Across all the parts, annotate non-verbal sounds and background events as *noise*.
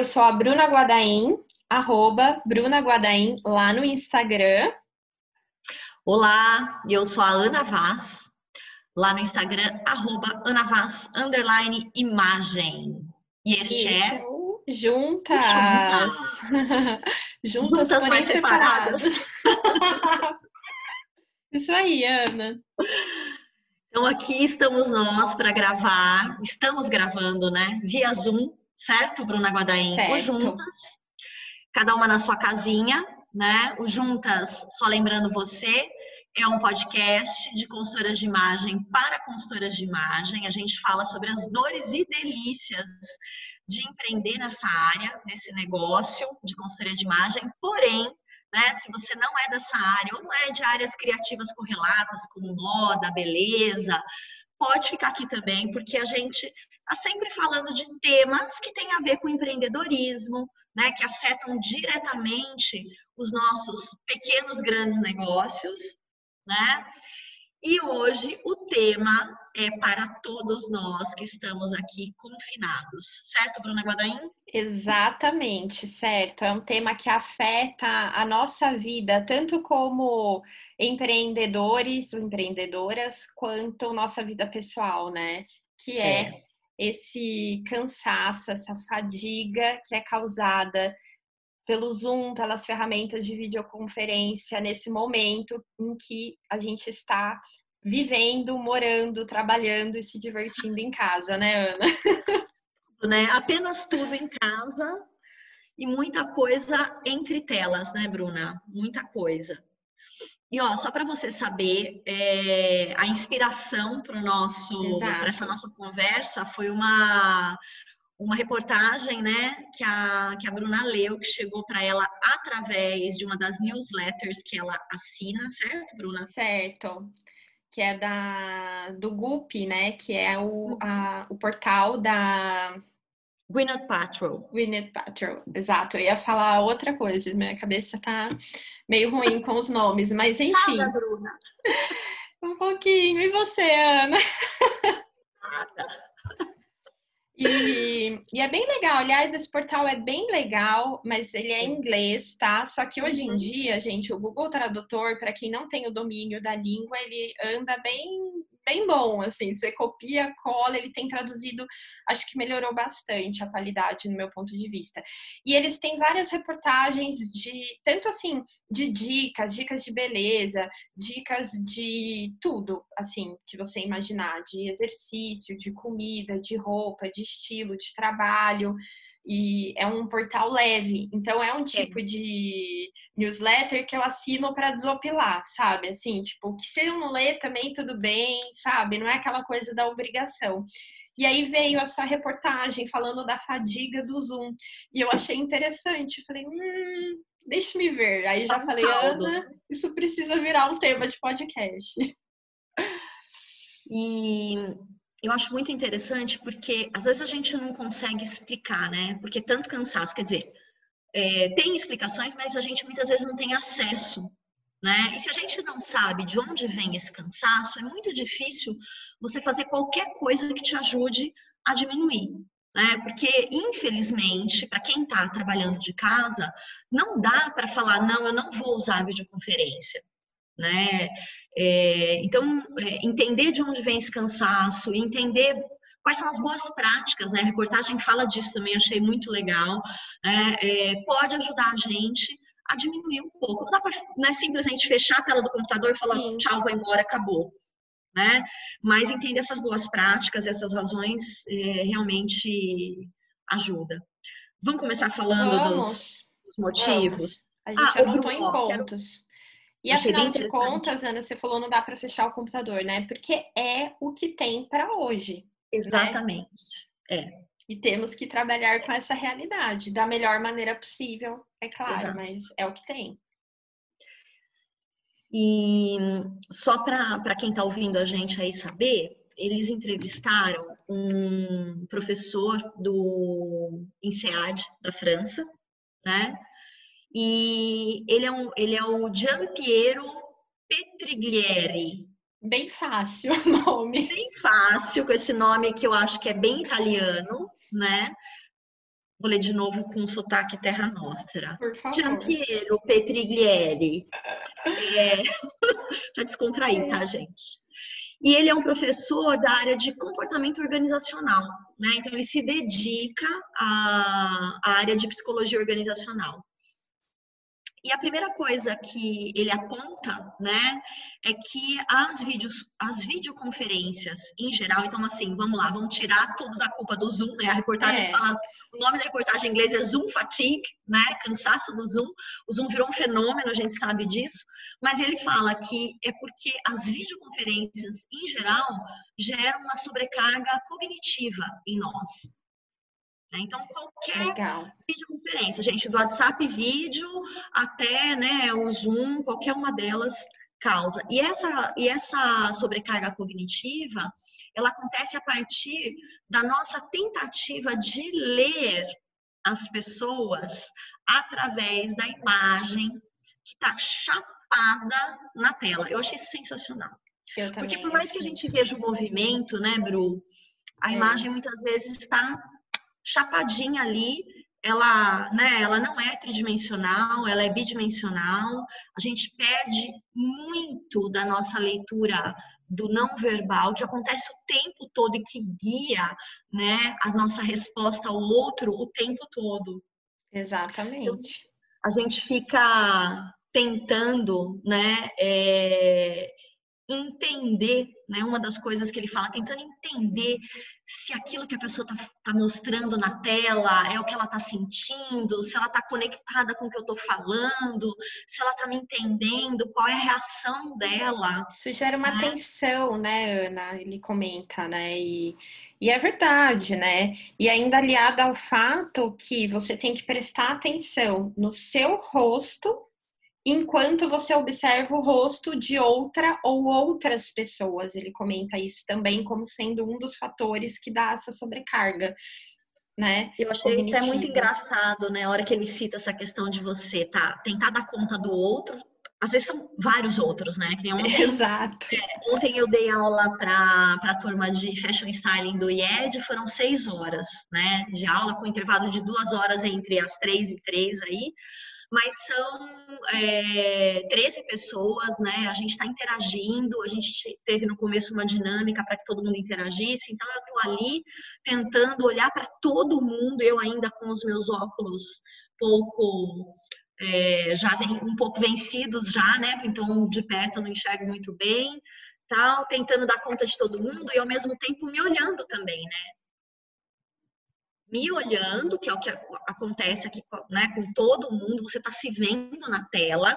eu sou a Bruna Guadaim, arroba Bruna Guadaim, lá no Instagram. Olá, eu sou a Ana Vaz, lá no Instagram, arroba Ana Vaz, underline imagem. E este Isso. é... Juntas! Juntas, *laughs* Juntas porém separadas. separadas. *laughs* Isso aí, Ana. Então aqui estamos nós para gravar, estamos gravando, né, via Zoom, certo, Bruna Guadaim? Certo. O Juntas, cada uma na sua casinha, né? O Juntas, só lembrando você, é um podcast de consultoras de imagem para consultoras de imagem. A gente fala sobre as dores e delícias de empreender nessa área, nesse negócio de consultoria de imagem. Porém, né, se você não é dessa área ou não é de áreas criativas correlatas, como moda, beleza, pode ficar aqui também, porque a gente está sempre falando de temas que têm a ver com empreendedorismo, né, que afetam diretamente os nossos pequenos, grandes negócios, né? E hoje o tema é para todos nós que estamos aqui confinados, certo, Bruna Guadaim? Exatamente, certo. É um tema que afeta a nossa vida, tanto como empreendedores ou empreendedoras, quanto nossa vida pessoal, né? Que é, é esse cansaço, essa fadiga que é causada pelo Zoom, pelas ferramentas de videoconferência, nesse momento em que a gente está vivendo, morando, trabalhando e se divertindo em casa, né, Ana? né? Apenas tudo em casa e muita coisa entre telas, né, Bruna? Muita coisa. E ó, só para você saber, é, a inspiração para nosso, para essa nossa conversa foi uma uma reportagem, né, que a, que a Bruna leu, que chegou para ela através de uma das newsletters que ela assina, certo, Bruna? Certo. Que é da, do GUP, né, que é o, a, o portal da... Gwyneth Paltrow. Gwyneth Paltrow, exato. Eu ia falar outra coisa, minha cabeça tá meio ruim com os nomes, mas enfim. Nada, Bruna. *laughs* um pouquinho. E você, Ana? Nada. E, e, é bem legal. Aliás, esse portal é bem legal, mas ele é em inglês, tá? Só que hoje em uhum. dia, gente, o Google Tradutor, para quem não tem o domínio da língua, ele anda bem bem bom, assim, você copia, cola, ele tem traduzido, acho que melhorou bastante a qualidade no meu ponto de vista. E eles têm várias reportagens de, tanto assim, de dicas, dicas de beleza, dicas de tudo, assim, que você imaginar, de exercício, de comida, de roupa, de estilo, de trabalho, e é um portal leve. Então é um tipo de newsletter que eu assino para desopilar, sabe? Assim, tipo, que se eu não ler também tudo bem, sabe? Não é aquela coisa da obrigação. E aí veio essa reportagem falando da fadiga do Zoom. E eu achei interessante. Falei, hum, deixa me ver. Aí já tá falei, Ana, isso precisa virar um tema de podcast. E eu acho muito interessante porque às vezes a gente não consegue explicar, né? Porque tanto cansaço, quer dizer, é, tem explicações, mas a gente muitas vezes não tem acesso, né? E se a gente não sabe de onde vem esse cansaço, é muito difícil você fazer qualquer coisa que te ajude a diminuir. Né? Porque, infelizmente, para quem está trabalhando de casa, não dá para falar, não, eu não vou usar videoconferência né? É, então, é, entender de onde vem esse cansaço, entender quais são as boas práticas, né? A reportagem fala disso também, achei muito legal. Né? É, pode ajudar a gente a diminuir um pouco. Não dá para é simplesmente fechar a tela do computador e falar Sim. tchau, vou embora, acabou. Né? Mas entender essas boas práticas, essas razões, é, realmente ajuda. Vamos começar falando dos, dos, motivos? Vamos. A gente ah, anotou em pontos. Quero... E afinal de contas, Ana, você falou não dá para fechar o computador, né? Porque é o que tem para hoje. Né? Exatamente. Né? É. E temos que trabalhar com essa realidade da melhor maneira possível, é claro, Exato. mas é o que tem. E só para quem está ouvindo a gente aí saber, eles entrevistaram um professor do INSEAD da França, né? E ele é, um, ele é o Giampiero Petriglieri. Bem fácil o nome. Bem fácil, com esse nome que eu acho que é bem italiano, né? Vou ler de novo com sotaque Terra Nostra. Por favor. Gianpiero Petriglieri. É... *laughs* para descontrair, tá, gente? E ele é um professor da área de comportamento organizacional, né? Então ele se dedica à, à área de psicologia organizacional. E a primeira coisa que ele aponta, né, é que as vídeos, as videoconferências em geral, então assim, vamos lá, vamos tirar tudo da culpa do Zoom, né? A reportagem é. fala, o nome da reportagem em inglês é Zoom fatigue, né? Cansaço do Zoom. O Zoom virou um fenômeno, a gente sabe disso, mas ele fala que é porque as videoconferências em geral geram uma sobrecarga cognitiva em nós. Né? Então, qualquer Legal. videoconferência, gente, do WhatsApp vídeo até né, o Zoom, qualquer uma delas causa. E essa, e essa sobrecarga cognitiva, ela acontece a partir da nossa tentativa de ler as pessoas através da imagem que está chapada na tela. Eu achei sensacional. Eu Porque por mais que a gente veja o movimento, né, Bru, a é. imagem muitas vezes está chapadinha ali, ela, né, ela não é tridimensional, ela é bidimensional. A gente perde muito da nossa leitura do não verbal, que acontece o tempo todo e que guia, né, a nossa resposta ao outro o tempo todo. Exatamente. A gente fica tentando, né, é, entender, né? Uma das coisas que ele fala, tentando entender se aquilo que a pessoa está tá mostrando na tela é o que ela está sentindo, se ela está conectada com o que eu estou falando, se ela está me entendendo, qual é a reação dela. Isso gera uma né? tensão, né, Ana? Ele comenta, né? E, e é verdade, né? E ainda aliada ao fato que você tem que prestar atenção no seu rosto enquanto você observa o rosto de outra ou outras pessoas. Ele comenta isso também como sendo um dos fatores que dá essa sobrecarga. Né, Eu achei cognitiva. até muito engraçado, né, a hora que ele cita essa questão de você tá, tentar dar conta do outro, às vezes são vários outros, né? Ontem, *laughs* Exato. É, ontem eu dei aula para a turma de Fashion Styling do IED, foram seis horas, né? De aula, com intervalo de duas horas entre as três e três aí mas são é, 13 pessoas, né? A gente está interagindo, a gente teve no começo uma dinâmica para que todo mundo interagisse, então eu estou ali tentando olhar para todo mundo, eu ainda com os meus óculos pouco. É, já vem um pouco vencidos já, né? Então de perto eu não enxergo muito bem, tal, tentando dar conta de todo mundo e ao mesmo tempo me olhando também, né? Me olhando, que é o que acontece aqui né, com todo mundo, você está se vendo na tela,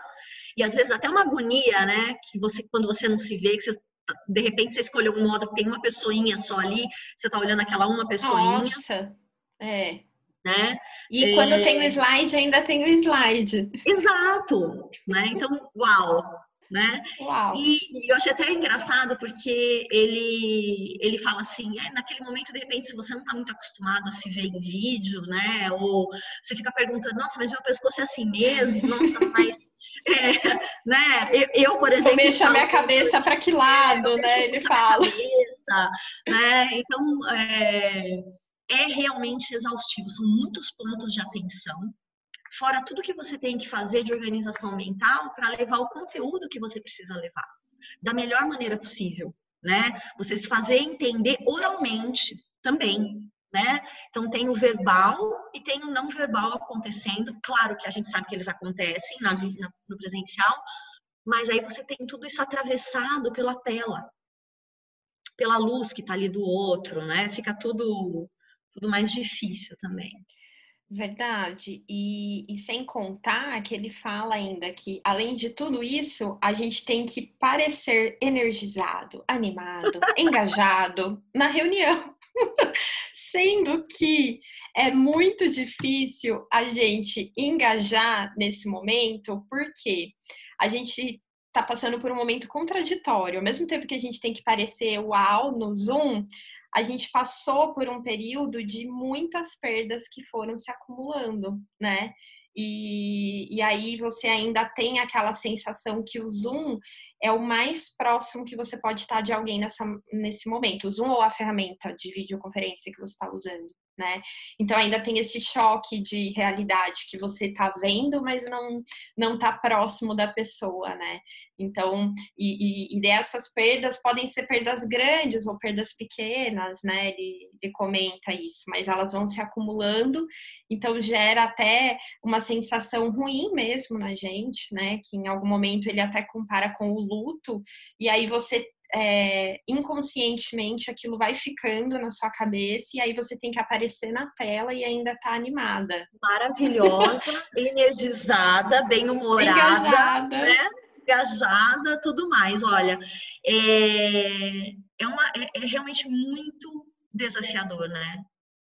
e às vezes até uma agonia, né? Que você, quando você não se vê, que você, de repente você escolheu um modo que tem uma pessoinha só ali, você está olhando aquela uma pessoinha. Nossa, é. Né? E é... quando tem o slide, ainda tem o slide. Exato, né? Então, uau, né? E, e, eu achei até engraçado porque ele, ele fala assim, é, naquele momento, de repente, se você não está muito acostumado a se ver em vídeo, né? Ou você fica perguntando, nossa, mas meu pescoço é assim mesmo, nossa, *laughs* mas... É, né? Eu, eu, por exemplo... Mexa a minha cabeça para que lado, é, né? Ele fala. Cabeça, né? Então, é, é realmente exaustivo, são muitos pontos de atenção, fora tudo que você tem que fazer de organização mental para levar o conteúdo que você precisa levar da melhor maneira possível, né? Você se fazer entender oralmente também, né? Então tem o verbal e tem o não verbal acontecendo. Claro que a gente sabe que eles acontecem na, no presencial, mas aí você tem tudo isso atravessado pela tela, pela luz que está ali do outro, né? Fica tudo tudo mais difícil também. Verdade. E, e, sem contar que ele fala ainda que, além de tudo isso, a gente tem que parecer energizado, animado, *laughs* engajado na reunião. *laughs* Sendo que é muito difícil a gente engajar nesse momento, porque a gente está passando por um momento contraditório. Ao mesmo tempo que a gente tem que parecer uau no Zoom, a gente passou por um período de muitas perdas que foram se acumulando, né? E, e aí você ainda tem aquela sensação que o Zoom é o mais próximo que você pode estar de alguém nessa, nesse momento. O Zoom ou a ferramenta de videoconferência que você está usando. né? Então ainda tem esse choque de realidade que você está vendo, mas não não está próximo da pessoa, né? Então, e, e, e, dessas perdas podem ser perdas grandes ou perdas pequenas, né? Ele, ele comenta isso, mas elas vão se acumulando, então gera até uma sensação ruim mesmo na gente, né? Que em algum momento ele até compara com o luto, e aí você é, inconscientemente aquilo vai ficando na sua cabeça e aí você tem que aparecer na tela e ainda tá animada. Maravilhosa, *laughs* energizada, bem-humorada, engajada. Né? Engajada, tudo mais. Olha, é, é, uma, é, é realmente muito desafiador, né?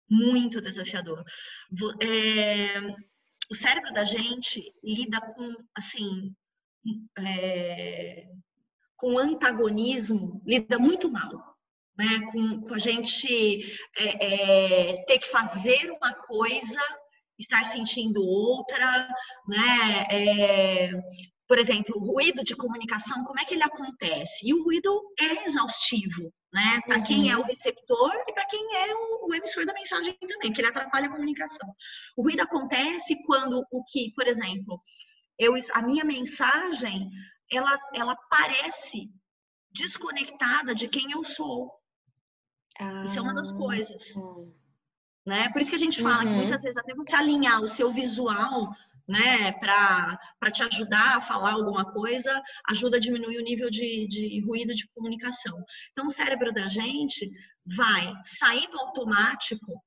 Muito desafiador. É, o cérebro da gente lida com, assim, é, com antagonismo lida muito mal. Né, com, com a gente é, é, ter que fazer uma coisa, estar sentindo outra, né? É, por exemplo, o ruído de comunicação, como é que ele acontece? E o ruído é exaustivo, né? Para quem é o uhum. receptor e para quem é o, o, emissor da mensagem também, que ele atrapalha a comunicação. O ruído acontece quando o que, por exemplo, eu, a minha mensagem ela, ela parece desconectada de quem eu sou. Ah, Isso é uma das coisas. Hum. Né? Por isso que a gente fala uhum. que muitas vezes até você alinhar o seu visual né, para te ajudar a falar alguma coisa, ajuda a diminuir o nível de, de ruído de comunicação. Então, o cérebro da gente vai sair do automático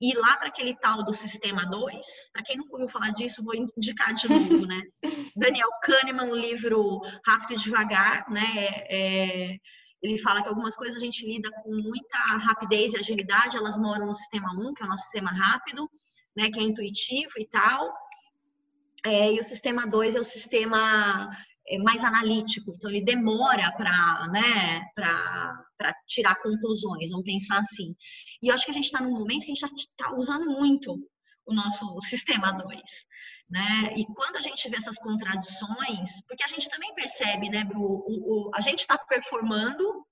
ir lá para aquele tal do sistema 2, para quem não ouviu falar disso, vou indicar de novo, né? *laughs* Daniel Kahneman, o livro Rápido e Devagar, né? É, ele fala que algumas coisas a gente lida com muita rapidez e agilidade, elas moram no sistema 1, um, que é o nosso sistema rápido, né? Que é intuitivo e tal. É, e o sistema 2 é o sistema é mais analítico, então ele demora para né, tirar conclusões, vamos pensar assim. E eu acho que a gente está num momento que a gente está usando muito o nosso sistema 2. Né? E quando a gente vê essas contradições, porque a gente também percebe, né, o, o, a gente está performando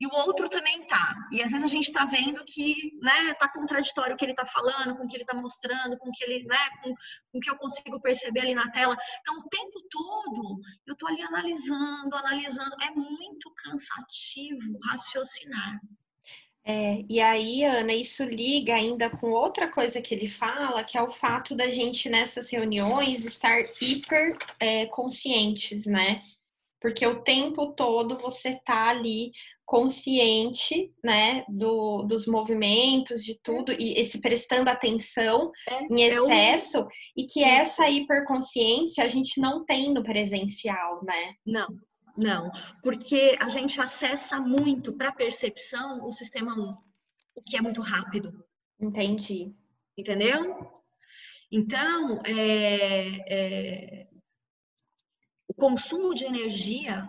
e o outro também tá. E às vezes a gente está vendo que, né, tá contraditório o que ele está falando, com o que ele está mostrando, com o que ele, né, com, com o que eu consigo perceber ali na tela. Então, o tempo todo eu estou ali analisando, analisando. É muito cansativo raciocinar. É, e aí, Ana, isso liga ainda com outra coisa que ele fala, que é o fato da gente nessas reuniões estar hiper é, conscientes, né? Porque o tempo todo você tá ali consciente, né, do, dos movimentos, de tudo, e esse prestando atenção é, em excesso, é e que essa hiperconsciência a gente não tem no presencial, né? Não, não, porque a gente acessa muito para percepção o sistema 1, o que é muito rápido. Entendi. Entendeu? Então, é, é, consumo de energia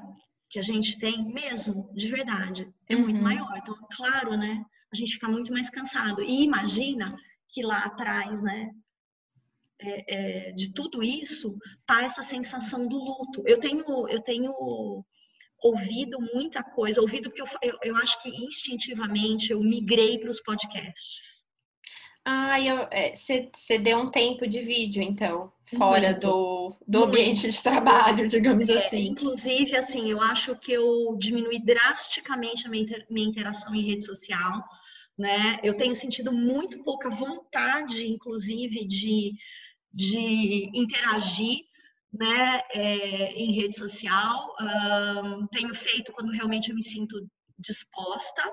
que a gente tem mesmo, de verdade, é muito uhum. maior. Então, claro, né? A gente fica muito mais cansado. E imagina que lá atrás, né? É, é, de tudo isso, tá essa sensação do luto. Eu tenho, eu tenho ouvido muita coisa, ouvido porque eu, eu, eu acho que instintivamente eu migrei para os podcasts. Ah, você é, deu um tempo de vídeo, então, fora do, do ambiente de trabalho, digamos é, assim. Inclusive, assim, eu acho que eu diminui drasticamente a minha, inter, minha interação em rede social, né? Eu tenho sentido muito pouca vontade, inclusive, de, de interagir, né, é, em rede social. Um, tenho feito quando realmente eu me sinto disposta,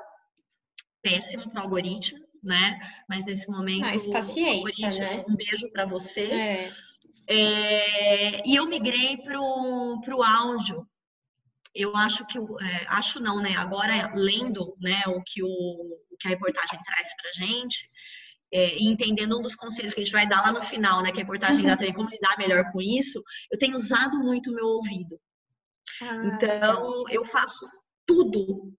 péssimo para o algoritmo, né? Mas nesse momento, Mais paciência, né? um beijo para você. É. É, e eu migrei para o áudio. Eu acho que, é, acho não, né? Agora, lendo né, o, que o, o que a reportagem traz para a gente, é, e entendendo um dos conselhos que a gente vai dar lá no final, né? Que a reportagem dá também como lidar melhor com isso, eu tenho usado muito o meu ouvido. Ah, então, eu faço tudo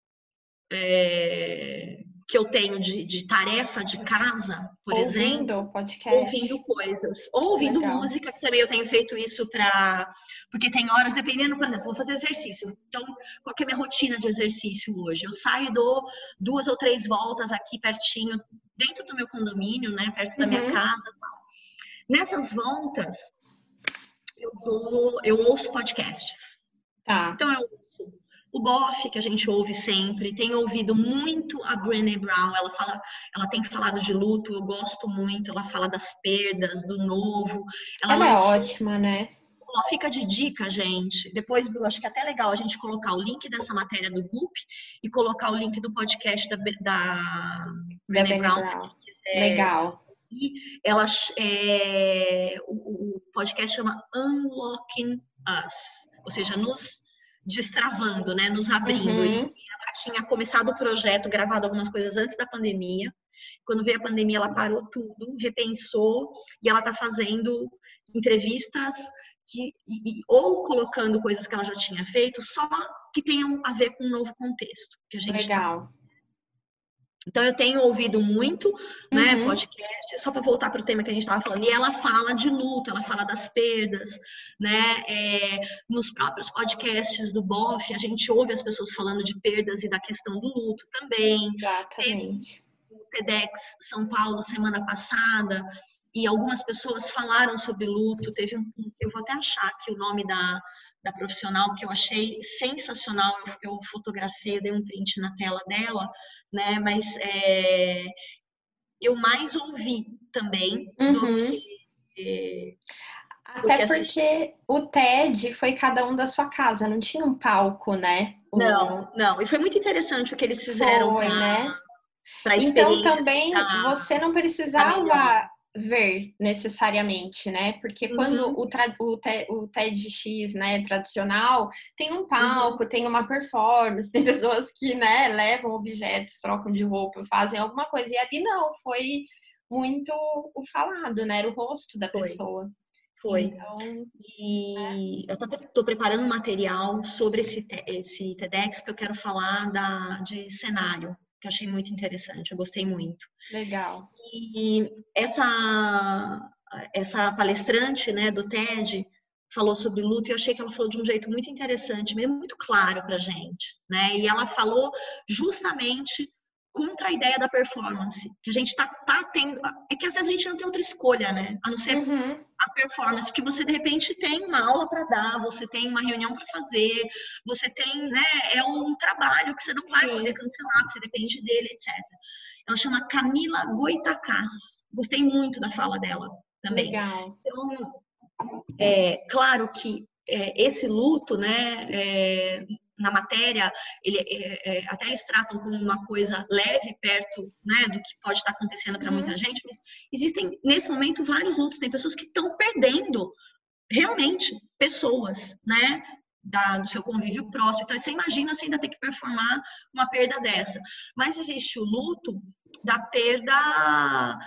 é, que eu tenho de, de tarefa de casa, por ouvindo exemplo. Podcast. Ouvindo coisas. Ouvindo Legal. música, que também eu tenho feito isso para. Porque tem horas, dependendo, por exemplo, vou fazer exercício. Então, qual é a minha rotina de exercício hoje? Eu saio e dou duas ou três voltas aqui pertinho dentro do meu condomínio, né, perto da minha uhum. casa. Tal. Nessas voltas, eu, vou, eu ouço podcasts. Tá. Então eu ouço o Boff, que a gente ouve sempre, tem ouvido muito a Brené Brown, ela fala, ela tem falado de luto, eu gosto muito, ela fala das perdas, do novo. Ela, ela é ótima, né? fica de dica, gente. Depois, eu acho que é até legal a gente colocar o link dessa matéria do GUP e colocar o link do podcast da, da Brené Brown. Brown. Legal. Ela, é, o, o podcast chama Unlocking Us, ou seja, nos destravando, né, nos abrindo. Uhum. E ela tinha começado o projeto, gravado algumas coisas antes da pandemia. Quando veio a pandemia, ela parou tudo, repensou e ela está fazendo entrevistas que, e, ou colocando coisas que ela já tinha feito, só que tenham a ver com um novo contexto que a gente tá Legal. Tá. Então eu tenho ouvido muito, né, uhum. podcast, só para voltar para o tema que a gente estava falando, e ela fala de luto, ela fala das perdas, né? É, nos próprios podcasts do BOF, a gente ouve as pessoas falando de perdas e da questão do luto também. Exatamente. o TEDx São Paulo semana passada, e algumas pessoas falaram sobre luto. Teve um, eu vou até achar aqui o nome da, da profissional que eu achei sensacional. Eu, eu fotografei, eu dei um print na tela dela né? Mas é, eu mais ouvi também uhum. do que. É, Até porque o TED foi cada um da sua casa, não tinha um palco, né? Não, não. E foi muito interessante o que eles fizeram. Foi, pra, né? Pra então também você não precisava ver necessariamente, né? Porque quando uhum. o, o, o TEDx, né, tradicional, tem um palco, uhum. tem uma performance, *laughs* tem pessoas que, né, levam objetos, trocam de roupa, fazem alguma coisa. E ali não, foi muito o falado, né? Era o rosto da foi. pessoa. Foi. Então, e é. eu estou preparando um material sobre esse, esse TEDx, porque eu quero falar da, de cenário que eu achei muito interessante, eu gostei muito. Legal. E essa, essa palestrante né, do TED falou sobre luto e eu achei que ela falou de um jeito muito interessante, mesmo muito claro para gente, né? E ela falou justamente contra a ideia da performance, que a gente tá, tá tendo. É que às vezes a gente não tem outra escolha, né? A não ser uhum. a performance, porque você de repente tem uma aula para dar, você tem uma reunião para fazer, você tem, né? É um trabalho que você não vai Sim. poder cancelar, que você depende dele, etc. Ela chama Camila Goitacás. Gostei muito da fala dela também. Legal. Então, é claro que é, esse luto, né? É, na matéria, ele, é, é, até eles tratam como uma coisa leve perto né, do que pode estar acontecendo para muita uhum. gente, mas existem, nesse momento, vários lutos. Tem pessoas que estão perdendo, realmente, pessoas, né? Da, do seu convívio próximo. Então, você imagina você ainda ter que performar uma perda dessa. Mas existe o luto da perda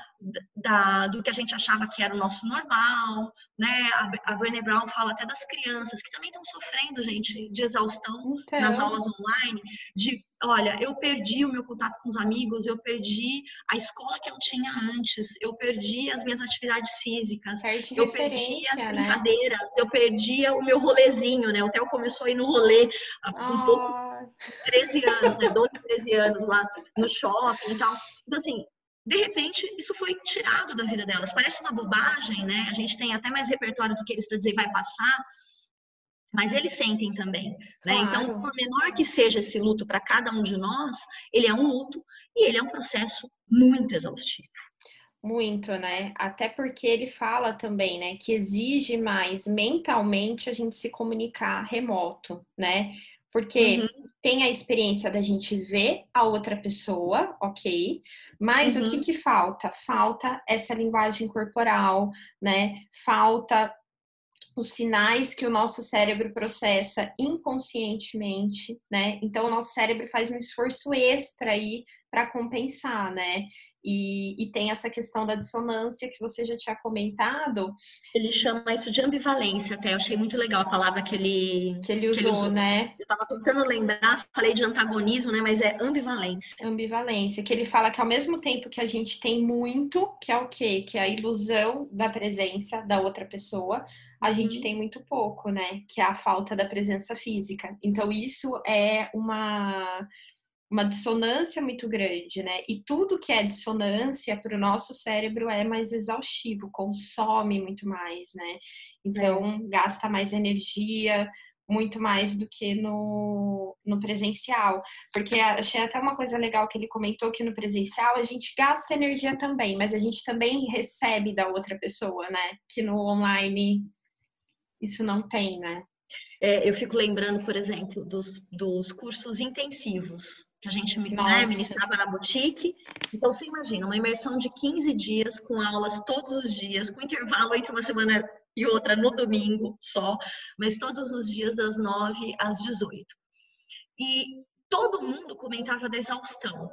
da, do que a gente achava que era o nosso normal, né? A, a Brené Brown fala até das crianças que também estão sofrendo, gente, de exaustão então... nas aulas online, de, olha, eu perdi o meu contato com os amigos, eu perdi a escola que eu tinha antes, eu perdi as minhas atividades físicas, Perde eu perdi as né? brincadeiras, eu perdi o meu rolezinho, né? O Theo começou a ir no rolê um oh. pouco 13 anos, né? 12, 13 anos lá no shopping e tal. Então, assim, de repente, isso foi tirado da vida delas. Parece uma bobagem, né? A gente tem até mais repertório do que eles para dizer vai passar, mas eles sentem também, né? Claro. Então, por menor que seja esse luto para cada um de nós, ele é um luto e ele é um processo muito exaustivo. Muito, né? Até porque ele fala também, né, que exige mais mentalmente a gente se comunicar remoto, né? Porque uhum. tem a experiência da gente ver a outra pessoa, ok? Mas uhum. o que, uhum. que falta? Falta essa linguagem corporal, né? Falta os sinais que o nosso cérebro processa inconscientemente, né? Então, o nosso cérebro faz um esforço extra aí para compensar, né? E, e, tem essa questão da dissonância que você já tinha comentado. Ele chama isso de ambivalência, até eu achei muito legal a palavra que ele, que ele, usou, que ele usou, né? Eu estava tentando lembrar, falei de antagonismo, né? Mas é ambivalência. Ambivalência, que ele fala que ao mesmo tempo que a gente tem muito, que é o quê? Que é a ilusão da presença da outra pessoa, a gente uhum. tem muito pouco, né? Que é a falta da presença física. Então, isso é uma uma dissonância muito grande, né? E tudo que é dissonância para o nosso cérebro é mais exaustivo, consome muito mais, né? Então, é. gasta mais energia, muito mais do que no, no presencial. Porque achei até uma coisa legal que ele comentou que no presencial a gente gasta energia também, mas a gente também recebe da outra pessoa, né? Que no online isso não tem, né? É, eu fico lembrando, por exemplo, dos, dos cursos intensivos que a gente né, ministrava na boutique. Então, você imagina, uma imersão de 15 dias, com aulas todos os dias, com intervalo entre uma semana e outra no domingo só, mas todos os dias das 9 às 18. E todo mundo comentava da exaustão,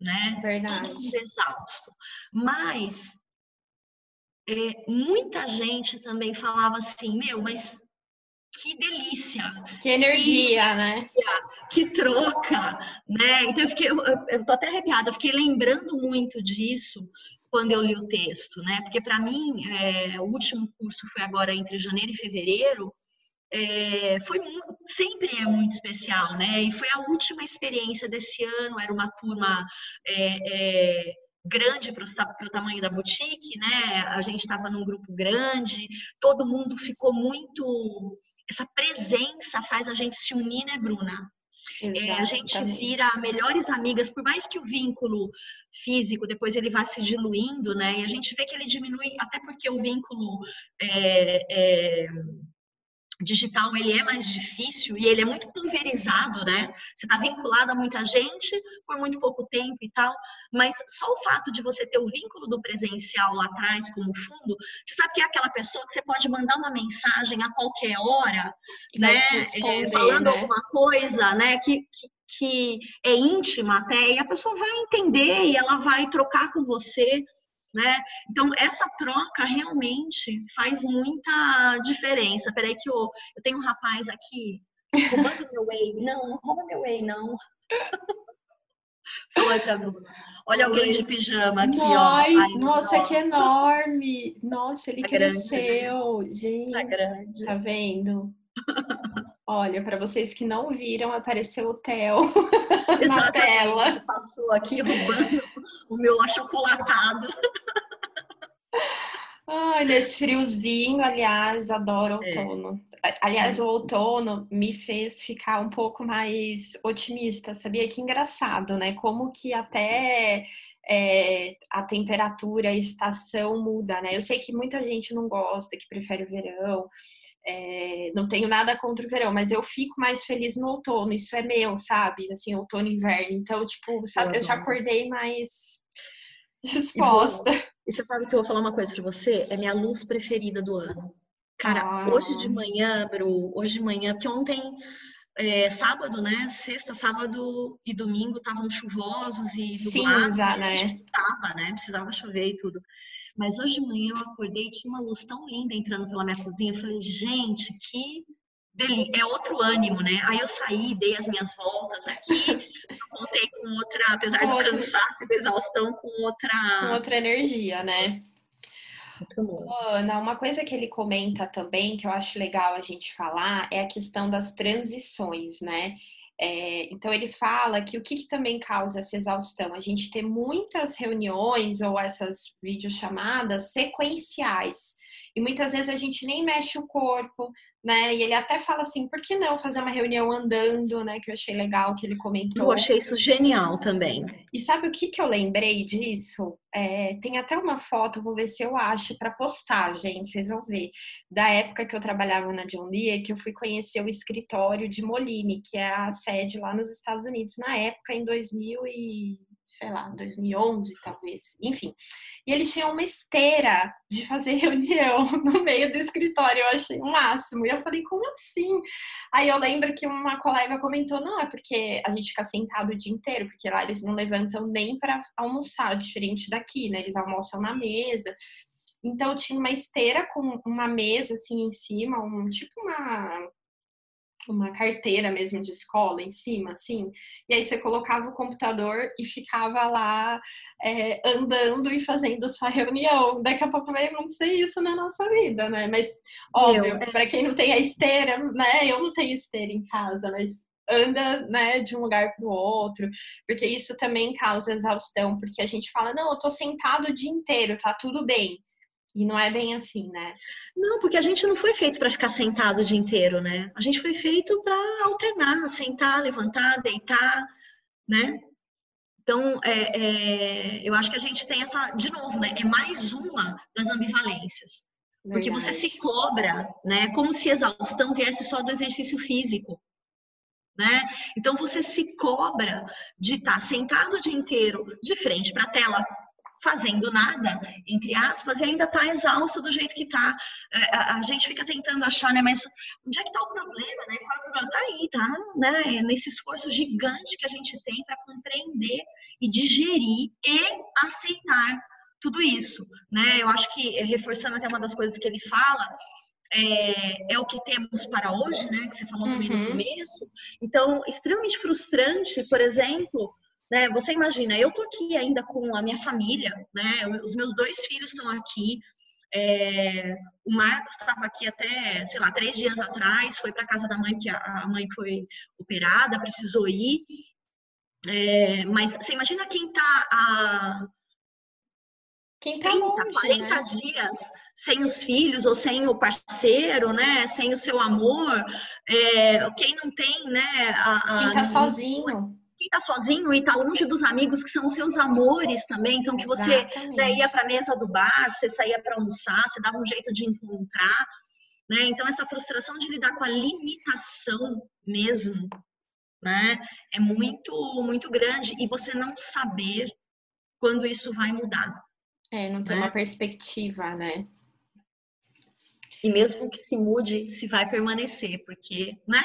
né? Verdade. Todo mundo exausto. Mas é, muita gente também falava assim, meu, mas que delícia. Que energia, que, né? Que troca, né? Então eu fiquei, eu, eu tô até arrepiada, eu fiquei lembrando muito disso quando eu li o texto, né? Porque para mim, é, o último curso foi agora entre janeiro e fevereiro, é, foi sempre é muito especial, né? E foi a última experiência desse ano, era uma turma é, é grande para o tamanho da boutique, né? A gente estava num grupo grande, todo mundo ficou muito essa presença faz a gente se unir, né, Bruna? É, a gente vira melhores amigas, por mais que o vínculo físico depois ele vá se diluindo, né? E a gente vê que ele diminui, até porque o vínculo é, é, digital ele é mais difícil e ele é muito pulverizado, né? Você está vinculado a muita gente por muito pouco tempo e tal, mas só o fato de você ter o vínculo do presencial lá atrás como fundo, você sabe que é aquela pessoa que você pode mandar uma mensagem a qualquer hora, né? É, falando né? alguma coisa, né? Que, que, que é íntima até, e a pessoa vai entender e ela vai trocar com você né? Então, essa troca realmente faz muita diferença. Peraí que eu, eu tenho um rapaz aqui roubando meu whey. Não, não rouba meu whey, não. Falou pra Bruna. Olha alguém de pijama aqui, Ai, ó. Ai, nossa, que enorme! Nossa, ele tá cresceu. Grande, Gente, tá, grande. tá vendo? Olha, para vocês que não viram, apareceu o Theo *laughs* na tela. Passou aqui roubando o meu achocolatado. *laughs* Ai, nesse friozinho, aliás, adoro é. outono. É. Aliás, o outono me fez ficar um pouco mais otimista, sabia? Que engraçado, né? Como que até é, a temperatura, a estação muda, né? Eu sei que muita gente não gosta, que prefere o verão. É, não tenho nada contra o verão, mas eu fico mais feliz no outono. Isso é meu, sabe? Assim, outono e inverno. Então, tipo, sabe, eu, eu já acordei mais disposta. E você sabe que eu vou falar uma coisa para você? É minha luz preferida do ano. Cara, ah. hoje de manhã, Bru, hoje de manhã, porque ontem, é, sábado, né? Sexta, sábado e domingo estavam chuvosos e Cinza, né? Precisava, né? Precisava chover e tudo. Mas hoje de manhã eu acordei e tinha uma luz tão linda entrando pela minha cozinha. Eu falei, gente, que dele é outro ânimo, né? Aí eu saí, dei as minhas voltas aqui, *laughs* voltei com outra, apesar com do outro... cansaço e da exaustão, com outra... Com outra energia, né? Ana, uma coisa que ele comenta também, que eu acho legal a gente falar, é a questão das transições, né? É, então ele fala que o que, que, também causa essa exaustão? A gente ter muitas reuniões ou essas videochamadas sequenciais. E muitas vezes a gente nem mexe o corpo, né? E ele até fala assim, por que não fazer uma reunião andando, né? Que eu achei legal que ele comentou. Eu achei isso genial também. E sabe o que, que eu lembrei disso? É, tem até uma foto, vou ver se eu acho para postar, gente, vocês vão ver. Da época que eu trabalhava na John Deere, que eu fui conhecer o escritório de Moline, que é a sede lá nos Estados Unidos, na época, em 2000 e sei lá, 2011 talvez, enfim. E eles tinham uma esteira de fazer *laughs* reunião no meio do escritório, eu achei o máximo. E eu falei, como assim? Aí eu lembro que uma colega comentou, não, é porque a gente fica sentado o dia inteiro, porque lá eles não levantam nem para almoçar, diferente daqui, né? Eles almoçam na mesa. Então tinha uma esteira com uma mesa assim em cima, um tipo uma uma carteira mesmo de escola em cima, assim. E aí você colocava o computador e ficava lá é, andando e fazendo sua *laughs* reunião. Daqui a pouco vai acontecer isso na nossa vida, né? Mas, óbvio, é... para quem não tem a esteira, né? Eu não tenho esteira em casa, mas anda, né, de um lugar para o outro, porque isso também causa exaustão, porque a gente fala, não, eu tô sentado o dia inteiro, tá tudo bem. E não é bem assim, né? Não, porque a gente não foi feito para ficar sentado o dia inteiro, né? A gente foi feito para alternar, sentar, levantar, deitar, né? Então, é, é, eu acho que a gente tem essa, de novo, né? É mais uma das ambivalências. Porque você se cobra, né? Como se exaustão viesse só do exercício físico. Né? Então você se cobra de estar sentado o dia inteiro de frente para a tela, fazendo nada, entre aspas, e ainda está exausto do jeito que está. É, a, a, gente fica tentando achar, né? Mas onde é que está o problema, né? Qual é o problema? Está aí, tá? Né? Nesse esforço gigante que a gente tem para compreender e digerir e aceitar tudo isso, né? Eu acho que, reforçando até uma das coisas que ele fala, é, é, o que temos para hoje, né? Que você falou também uhum. no começo. Então, extremamente frustrante, por exemplo, né? Você imagina, eu tô aqui ainda com a minha família, né? Os meus dois filhos estão aqui. É, o Marcos estava aqui até, sei lá, três dias atrás, foi para casa da mãe, que a, mãe foi operada, precisou ir. É, mas você imagina quem está a quem tá 30, longe, 40 né? dias sem os filhos ou sem o parceiro, né? Sem o seu amor, é, quem não tem, né? A, a, quem tá sozinho quem está sozinho e está longe dos amigos que são os seus amores também, então que você né, ia para a mesa do bar, você saía para almoçar, você dava um jeito de encontrar, né? Então essa frustração de lidar com a limitação mesmo, né, é muito muito grande e você não saber quando isso vai mudar. É, não tem né? uma perspectiva, né? E mesmo que se mude, se vai permanecer, porque, né?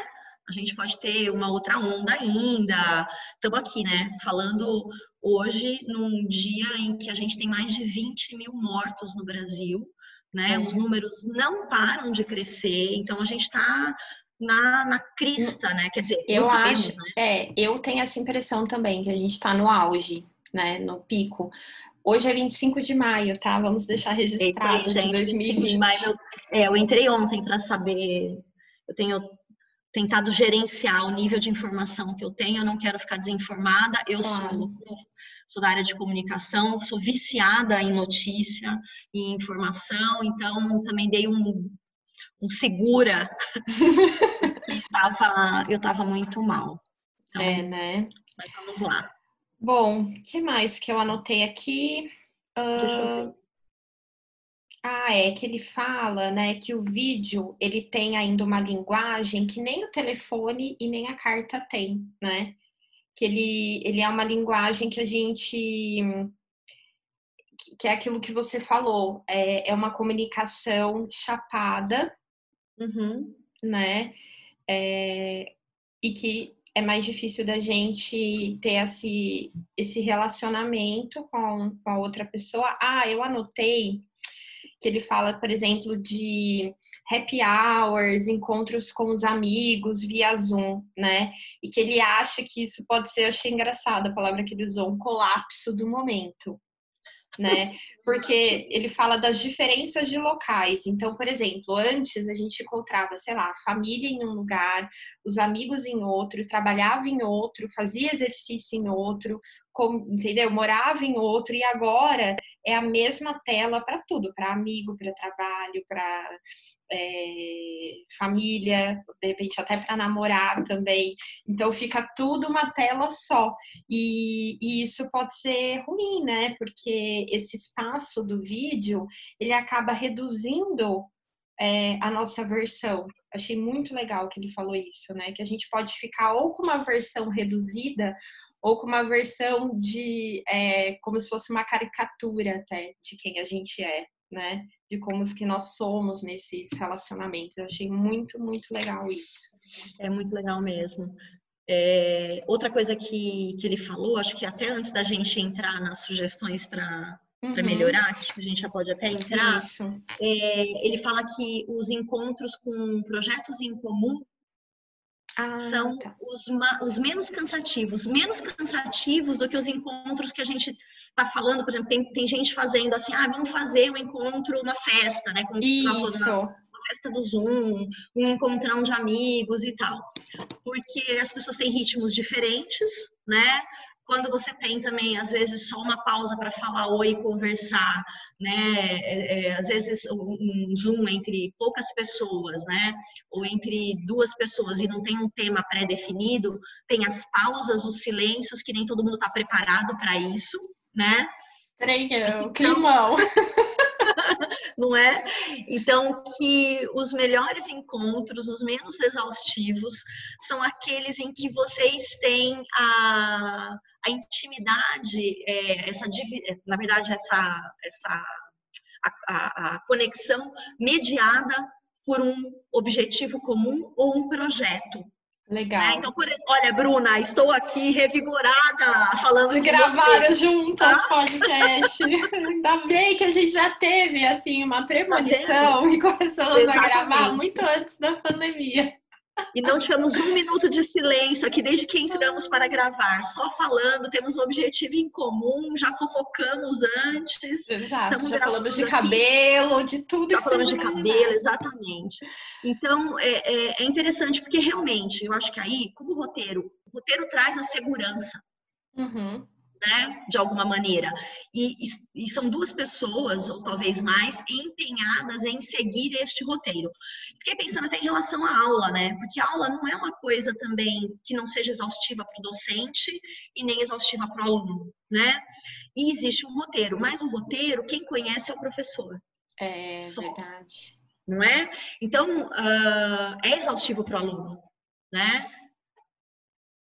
A gente pode ter uma outra onda ainda. Estamos aqui, né? Falando hoje num dia em que a gente tem mais de 20 mil mortos no Brasil, né? Os números não param de crescer, então a gente está na, na crista, né? Quer dizer, eu acho, né? é, eu tenho essa impressão também que a gente está no auge, né? No pico. Hoje é 25 de maio, tá? Vamos deixar registrado é aí, gente, de 2020. De maio, eu, é, eu entrei ontem para saber. Eu tenho tentado gerenciar o nível de informação que eu tenho, eu não quero ficar desinformada, eu sou, sou da área de comunicação, sou viciada em notícia e informação, então também dei um, um segura, *laughs* eu tava, eu tava muito mal. Então, é, né? Mas vamos lá. Bom, o que mais que eu anotei aqui? Uh... Ah, é que ele fala, né, que o vídeo ele tem ainda uma linguagem que nem o telefone e nem a carta tem, né? Que ele, ele é uma linguagem que a gente que é aquilo que você falou, é, é uma comunicação chapada, uhum. né? É, e que é mais difícil da gente ter esse, esse relacionamento com, com a outra pessoa. Ah, eu anotei que ele fala, por exemplo, de happy hours, encontros com os amigos via Zoom, né? E que ele acha que isso pode ser, achei engraçado a palavra que ele usou, um colapso do momento, né? *laughs* Porque ele fala das diferenças de locais. Então, por exemplo, antes a gente encontrava, sei lá, a família em um lugar, os amigos em outro, trabalhava em outro, fazia exercício em outro, entendeu? Morava em outro e agora é a mesma tela para tudo, para amigo, para trabalho, para é, família, de repente até para namorar também. Então fica tudo uma tela só. E, e, isso pode ser ruim, né? Porque esse espaço do vídeo ele acaba reduzindo é, a nossa versão. Achei muito legal que ele falou isso, né? Que a gente pode ficar ou com uma versão reduzida ou com uma versão de é, como se fosse uma caricatura até de quem a gente é, né? De como que nós somos nesses relacionamentos. Eu achei muito, muito legal isso. É muito legal mesmo. É, outra coisa que, que ele falou, acho que até antes da gente entrar nas sugestões para uhum. para melhorar, acho que a gente já pode até entrar. É, ele fala que os encontros com projetos em comum ah, são tá. os, os, menos cansativos, menos cansativos do que os encontros que a gente está falando. Por exemplo, tem, tem gente fazendo assim, ah, vamos fazer um encontro, uma festa, né? Como Isso. Uma, uma festa do Zoom, um encontrão de amigos e tal. Porque as pessoas têm ritmos diferentes, né? Quando você tem também, às vezes, só uma pausa para falar oi e conversar, né? É, é, às vezes, um Zoom entre poucas pessoas, né? Ou entre duas pessoas e não tem um tema pré-definido, tem as pausas, os silêncios, que nem todo mundo está preparado para isso, né? Estranhão, então, climão. *laughs* não é? Então, que os melhores encontros, os menos exaustivos, são aqueles em que vocês têm a, a intimidade, é, essa, na verdade, essa, essa a, a, a conexão mediada por um objetivo comum ou um projeto. Legal. Né? Então, por, olha, Bruna, estou aqui revigorada falando de gravaram juntas ah? podcast. *laughs* Ainda bem que a gente já teve assim uma premonição tá e começamos Exatamente. a gravar muito antes da pandemia. E não tivemos um minuto de silêncio aqui desde que entramos para gravar, só falando, temos um objetivo em comum, já fofocamos antes. Exato, já falamos de aqui. cabelo, de tudo. Já falamos de cabelo, exatamente. Então, é, é, é interessante, porque realmente, eu acho que aí, como roteiro, o roteiro traz a segurança. Uhum né, de alguma maneira. E, e, são duas pessoas, ou talvez mais, empenhadas em seguir este roteiro. Fiquei pensando até em relação à aula, né? Porque a aula não é uma coisa também que não seja exaustiva para o docente e nem exaustiva para o aluno, né? E existe um roteiro, mas o roteiro, quem conhece é o professor. É Só, verdade. Não é? Então, uh, é exaustivo para o aluno, né?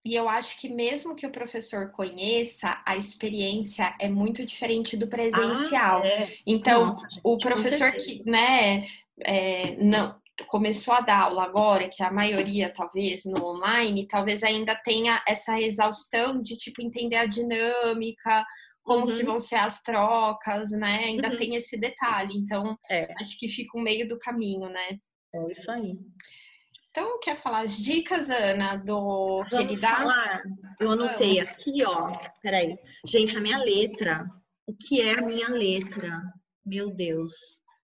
E eu acho que mesmo que o professor conheça, a experiência é muito diferente do presencial. Ah, é. Então, Nossa, gente, o professor que, né, é, não começou a dar aula agora, que a maioria talvez no online, talvez ainda tenha essa exaustão de tipo entender a dinâmica, como uhum. que vão ser as trocas, né? Ainda uhum. tem esse detalhe. Então, é. acho que fica o meio do caminho, né? É isso aí. Então, quer falar as dicas, Ana, do Vamos que ele dá? Falar. Eu anotei Vamos. aqui, ó. Peraí. Gente, a minha letra. O que é a minha letra? Meu Deus.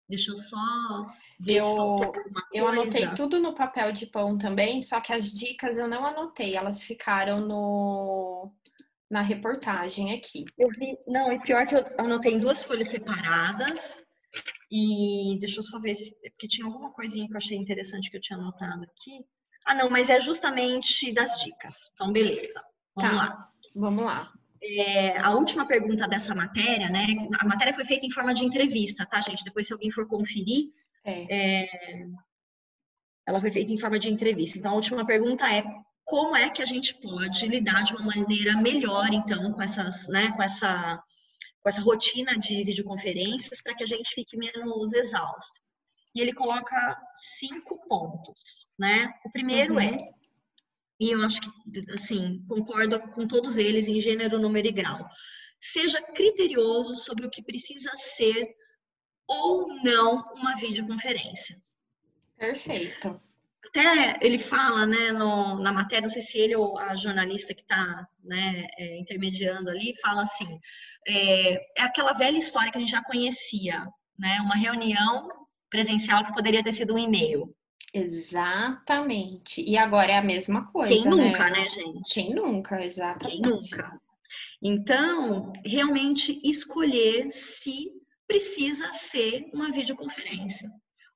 Deixa eu só ver eu, eu anotei tudo no papel de pão também, só que as dicas eu não anotei, elas ficaram no na reportagem aqui. Eu vi, não, e pior que eu anotei em duas folhas separadas. E deixa eu só ver se. Porque tinha alguma coisinha que eu achei interessante que eu tinha anotado aqui. Ah, não, mas é justamente das dicas. Então, beleza. Vamos tá. lá. Vamos lá. É, a última pergunta dessa matéria, né? A matéria foi feita em forma de entrevista, tá, gente? Depois, se alguém for conferir, é. É, ela foi feita em forma de entrevista. Então, a última pergunta é como é que a gente pode lidar de uma maneira melhor, então, com essas, né, com essa com essa rotina de videoconferências para que a gente fique menos exausto. E ele coloca cinco pontos, né? O primeiro uhum. é, e eu acho que, assim, concordo com todos eles em gênero, número e grau. Seja criterioso sobre o que precisa ser ou não uma videoconferência. Perfeito até ele fala, né, no, na matéria, não sei se ele ou a jornalista que está né, é, intermediando ali, fala assim, é, é, aquela velha história que a gente já conhecia, né, uma reunião presencial que poderia ter sido um e-mail. Exatamente. E agora é a mesma coisa, Quem nunca, né, né gente? Quem nunca, exatamente. Quem nunca. Então, realmente escolher se precisa ser uma videoconferência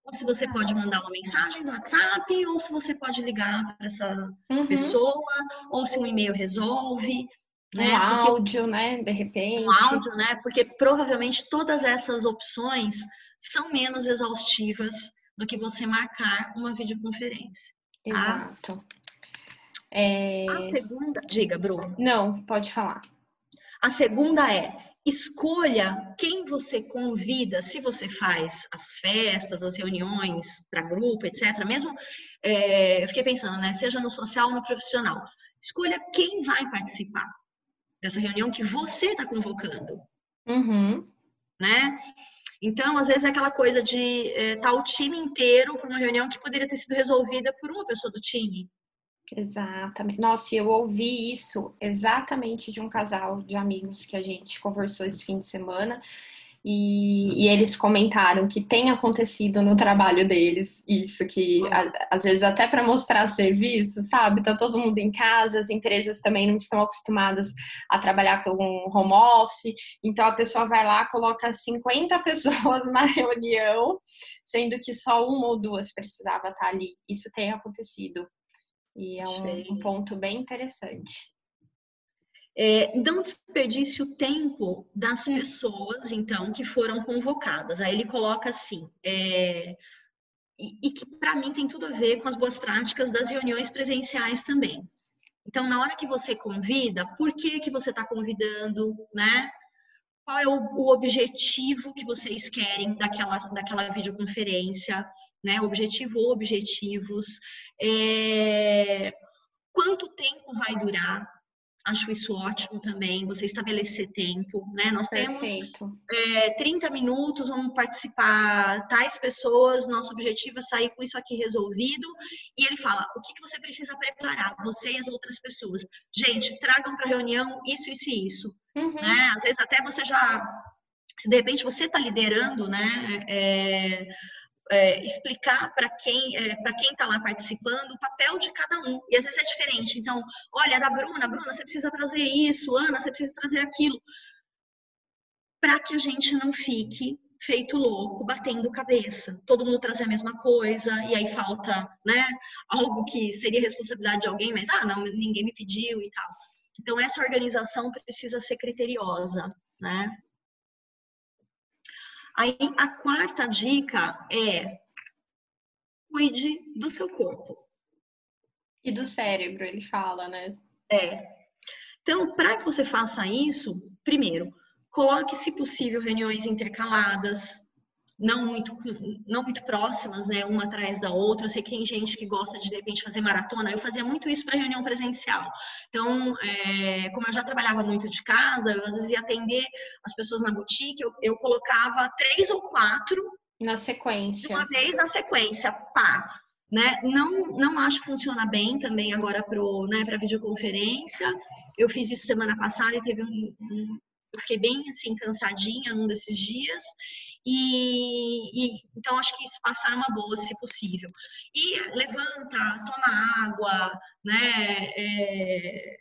ou se você pode mandar uma mensagem no WhatsApp, ou se você pode ligar para essa uhum. pessoa, ou se um e-mail resolve. Né? Um áudio, Porque, né? De repente. Um áudio, né? Porque provavelmente todas essas opções são menos exaustivas do que você marcar uma videoconferência. Tá? Exato. É... A segunda, diga, Bruno. Não, pode falar. A segunda é escolha quem você convida, se você faz as festas, as reuniões para grupo, etc. Mesmo, é, eu fiquei pensando, né? Seja no social ou no profissional. Escolha quem vai participar dessa reunião que você está convocando. Uhum. Né? Então, às vezes é aquela coisa de estar é, tá o time inteiro para uma reunião que poderia ter sido resolvida por uma pessoa do time. Exatamente. Nossa, eu ouvi isso exatamente de um casal de amigos que a gente conversou esse fim de semana. E, e, eles comentaram que tem acontecido no trabalho deles isso, que a, às vezes até para mostrar serviço, sabe? Tá todo mundo em casa, as empresas também não estão acostumadas a trabalhar com home office, então a pessoa vai lá, coloca 50 *laughs* pessoas na reunião, sendo que só uma ou duas precisava estar ali. Isso tem acontecido. E é um, um ponto bem interessante. É, não desperdice o tempo das pessoas, então, que foram convocadas. Aí ele coloca assim, é, e, e, que para mim tem tudo a ver com as boas práticas das reuniões presenciais também. Então, na hora que você convida, por que que você está convidando, né? Qual é o, o, objetivo que vocês querem daquela, daquela videoconferência, né? Objetivo ou objetivos. É, quanto tempo vai durar? acho isso ótimo também, você estabelecer tempo, né? Nós Perfeito. temos é, 30 minutos, vamos participar tais pessoas, nosso objetivo é sair com isso aqui resolvido. E ele fala, o que, que você precisa preparar, você e as outras pessoas? Gente, tragam para a reunião isso, isso e isso. Uhum. Né? Às vezes até você já, se de repente você está liderando, né? É, é, explicar para quem é, para quem está lá participando o papel de cada um. E às vezes é diferente. Então olha da Bruna Bruna você precisa trazer isso. Ana você precisa trazer aquilo. Para que a gente não fique feito louco batendo cabeça. Todo mundo trazer a mesma coisa e aí falta né algo que seria responsabilidade de alguém mas ah não ninguém me pediu e tal. Então essa organização precisa ser criteriosa né Aí a quarta dica é cuide do seu corpo. E do cérebro, ele fala, né? É. Então, para que você faça isso, primeiro, coloque, se possível, reuniões intercaladas, não muito, não muito próximas, né, uma atrás da outra. Eu sei que tem gente que gosta de, de repente, fazer maratona. Eu fazia muito isso para reunião presencial. Então, é, como eu já trabalhava muito de casa, eu às vezes ia atender as pessoas na boutique, eu, eu colocava três ou quatro. Na sequência. Uma vez na sequência, pá. Né? Não, não acho que funciona bem também agora para né, videoconferência. Eu fiz isso semana passada e teve um, um eu fiquei bem assim cansadinha num desses dias e, e, então acho que passar uma boa, se possível. E levanta, toma água, né? É,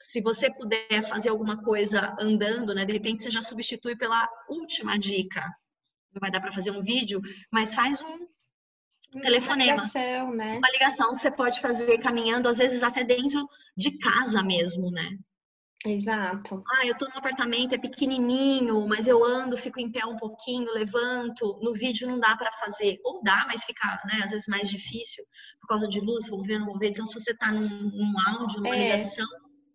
se você puder fazer alguma coisa andando, né? De repente você já substitui pela última dica. Não vai dar para fazer um vídeo, mas faz um, um telefonema. Uma ligação, né? Uma ligação que você pode fazer caminhando, às vezes até dentro de casa mesmo, né? Exato. Ah, eu tô num apartamento, é pequenininho, mas eu ando, fico em pé um pouquinho, levanto. No vídeo não dá para fazer. Ou dá, mas fica, né, às vezes mais difícil por causa de luz, vou ver, não vou ver. Então, se você tá num, num áudio, numa é. ligação,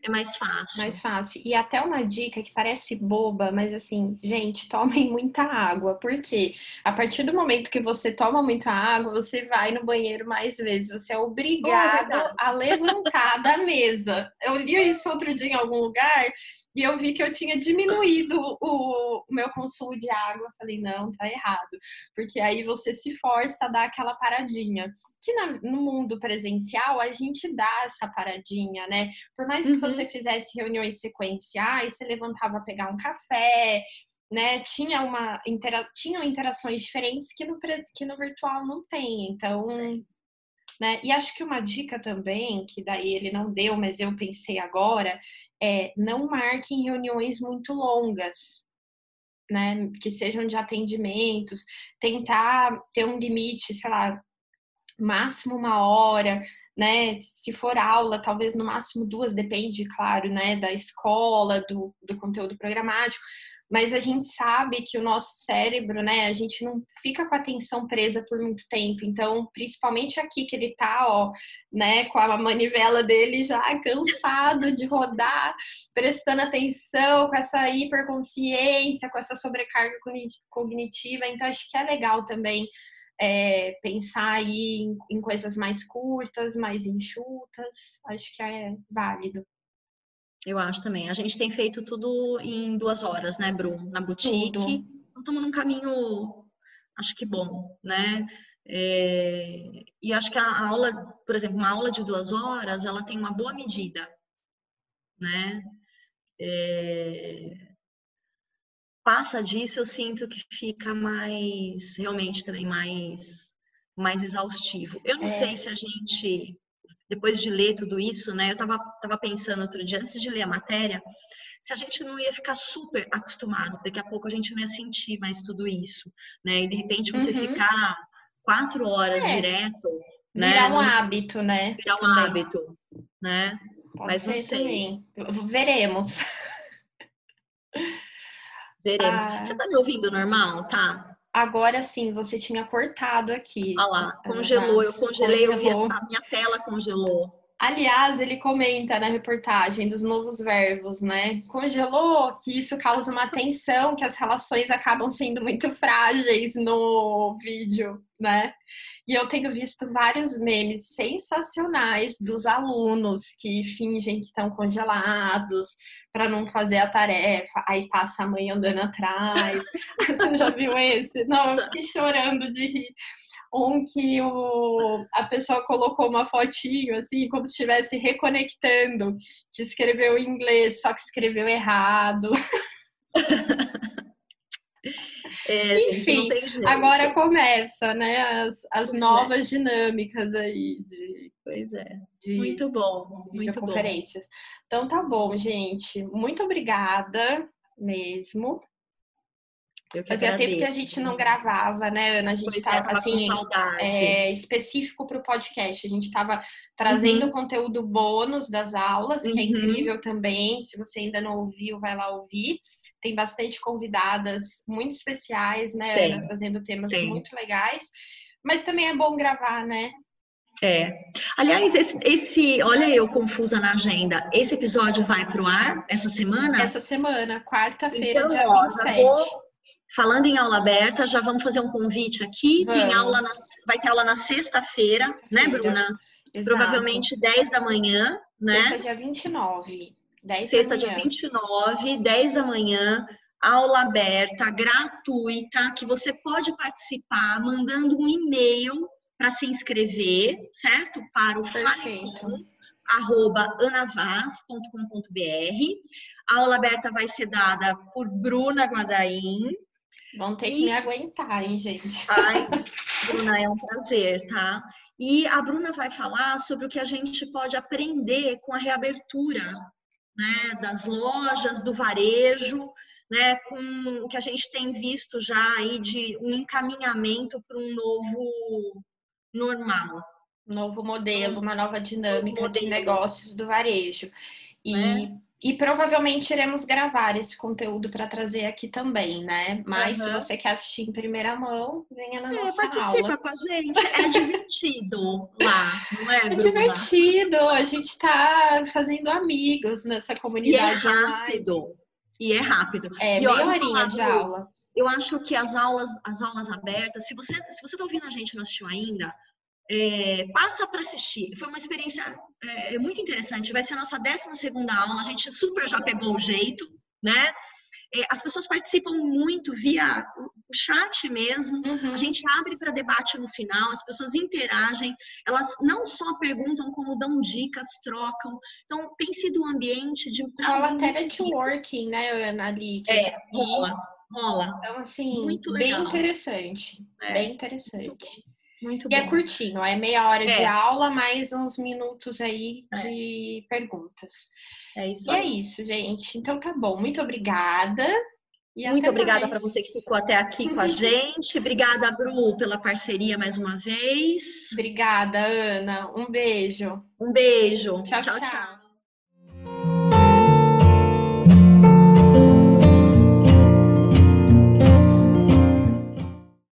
é mais fácil. Mais fácil. E até uma dica que parece boba, mas assim, gente, tomem muita água. Porque a partir do momento que você toma muita água, você vai no banheiro mais vezes. Você é obrigado oh, a levantar da mesa. Eu li isso outro dia em algum lugar e eu vi que eu tinha diminuído o, o meu consumo de água. Eu falei, não, tá errado. Porque aí você se força a dar aquela paradinha. Que na, no mundo presencial a gente dá essa paradinha, né? Por mais que uhum. você fizesse reuniões sequenciais, você levantava a pegar um café, né? Tinha uma intera tinham interações diferentes que no, que no virtual não tem. Então, né? E acho que uma dica também, que daí ele não deu, mas eu pensei agora, é não marquem reuniões muito longas, né? Que sejam de atendimentos, tentar ter um limite, sei lá, máximo uma hora, né? Se for aula, talvez no máximo duas, depende, claro, né? Da escola, do, do conteúdo programático mas a gente sabe que o nosso cérebro, né, a gente não fica com a atenção presa por muito tempo. Então, principalmente aqui que ele tá, ó, né, com a manivela dele já cansado de rodar, prestando atenção, com essa hiperconsciência, com essa sobrecarga cognitiva. Então, acho que é legal também é, pensar aí em, em coisas mais curtas, mais enxutas. Acho que é válido. Eu acho também. A gente tem feito tudo em duas horas, né, Bruno? Na boutique. Tudo. Então, estamos num caminho, acho que bom, né? É... E acho que a aula, por exemplo, uma aula de duas horas, ela tem uma boa medida, né? É... passa disso, eu sinto que fica mais, realmente também mais, mais exaustivo. Eu não é. sei se a gente, depois de ler tudo isso, né? Eu tava, tava pensando outro dia, antes de ler a matéria, se a gente não ia ficar super acostumado, daqui a pouco a gente não ia sentir mais tudo isso, né? E de repente você uhum. ficar quatro horas é. direto, né? Virar um hábito, né? Virar um também. hábito, né? Pode Mas não sei. Também. Veremos. Veremos. Ah. Você tá me ouvindo normal, tá? Agora sim, você tinha cortado aqui. Olha lá, congelou, eu congelei, congelou. eu a minha tela congelou. Aliás, ele comenta na reportagem dos novos verbos, né? Congelou, que isso causa uma tensão, que as relações acabam sendo muito frágeis no vídeo, né? E eu tenho visto vários memes sensacionais dos alunos que fingem que estão congelados para não fazer a tarefa, aí passa a mãe andando atrás. *laughs* *laughs* Você já viu esse? Não, eu fiquei chorando de rir um que o, a pessoa colocou uma fotinho, assim, como se estivesse reconectando, que escreveu em inglês, só que escreveu errado. *laughs* É, Enfim, agora começa, né, as, as novas é. dinâmicas aí de. Pois é. De, muito bom. Muito conferências. Então tá bom, gente. Muito obrigada mesmo. Fazia agradeço. tempo que a gente não gravava, né, Ana? A gente estava é, assim, é, específico para o podcast. A gente estava trazendo uhum. conteúdo bônus das aulas, que é uhum. incrível também. Se você ainda não ouviu, vai lá ouvir. Tem bastante convidadas muito especiais, né, Tem. Ana, trazendo temas Tem. muito legais. Mas também é bom gravar, né? É. Aliás, esse, esse, olha eu confusa na agenda. Esse episódio vai para o ar essa semana? Essa semana, quarta-feira, então, dia ó, 27. Vou Falando em aula aberta, já vamos fazer um convite aqui. Vamos. Tem aula na, vai ter aula na sexta-feira, sexta né, Bruna? Exato. Provavelmente 10 da manhã, né? Sexta, dia 29. 10 sexta, dia 29, 10 da manhã. Aula aberta, gratuita, que você pode participar mandando um e-mail para se inscrever, certo? Para o arroba anavaz.com.br. A aula aberta vai ser dada por Bruna Guadaim, Vão ter que me aguentar, hein, gente? Ai, *laughs* Bruna, é um prazer, tá? E a Bruna vai falar sobre o que a gente pode aprender com a reabertura né, das lojas, do varejo, né, com o que a gente tem visto já aí de um encaminhamento para um novo normal. Novo modelo, uma nova dinâmica de negócios do varejo. E né? E provavelmente iremos gravar esse conteúdo para trazer aqui também, né? Mas uhum. se você quer assistir em primeira mão, venha na é, nossa participa aula. com a gente. É divertido lá, não é, É Bruna? divertido. A gente está fazendo amigos nessa comunidade e é rápido. Online. E é rápido. É, e, meia horinha de aula. Eu acho que as aulas, as aulas abertas, se você se você está ouvindo a gente e não assistiu ainda, é, passa para assistir. Foi uma experiência é, muito interessante. Vai ser a nossa 12 aula. A gente super já pegou o jeito, né? É, as pessoas participam muito via o chat mesmo. Uhum. A gente abre para debate no final. As pessoas interagem. Elas não só perguntam, como dão dicas, trocam. Então, tem sido um ambiente de. Rola até networking, né, Ana? Ali, é, rola. Rola. Então, assim, muito bem interessante. É. Bem interessante. Muito e é bom. é curtinho, é meia hora é. de aula, mais uns minutos aí é. de perguntas. É isso. E é aí. é isso, gente. Então tá bom. Muito obrigada. Muito obrigada para você que ficou até aqui com a *laughs* gente. Obrigada, Bru, pela parceria mais uma vez. Obrigada, Ana. Um beijo. Um beijo. tchau. tchau. tchau. tchau.